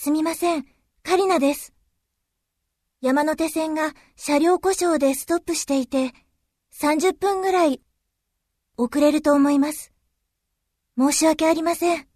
すみません、カリナです。山手線が車両故障でストップしていて、30分ぐらい遅れると思います。申し訳ありません。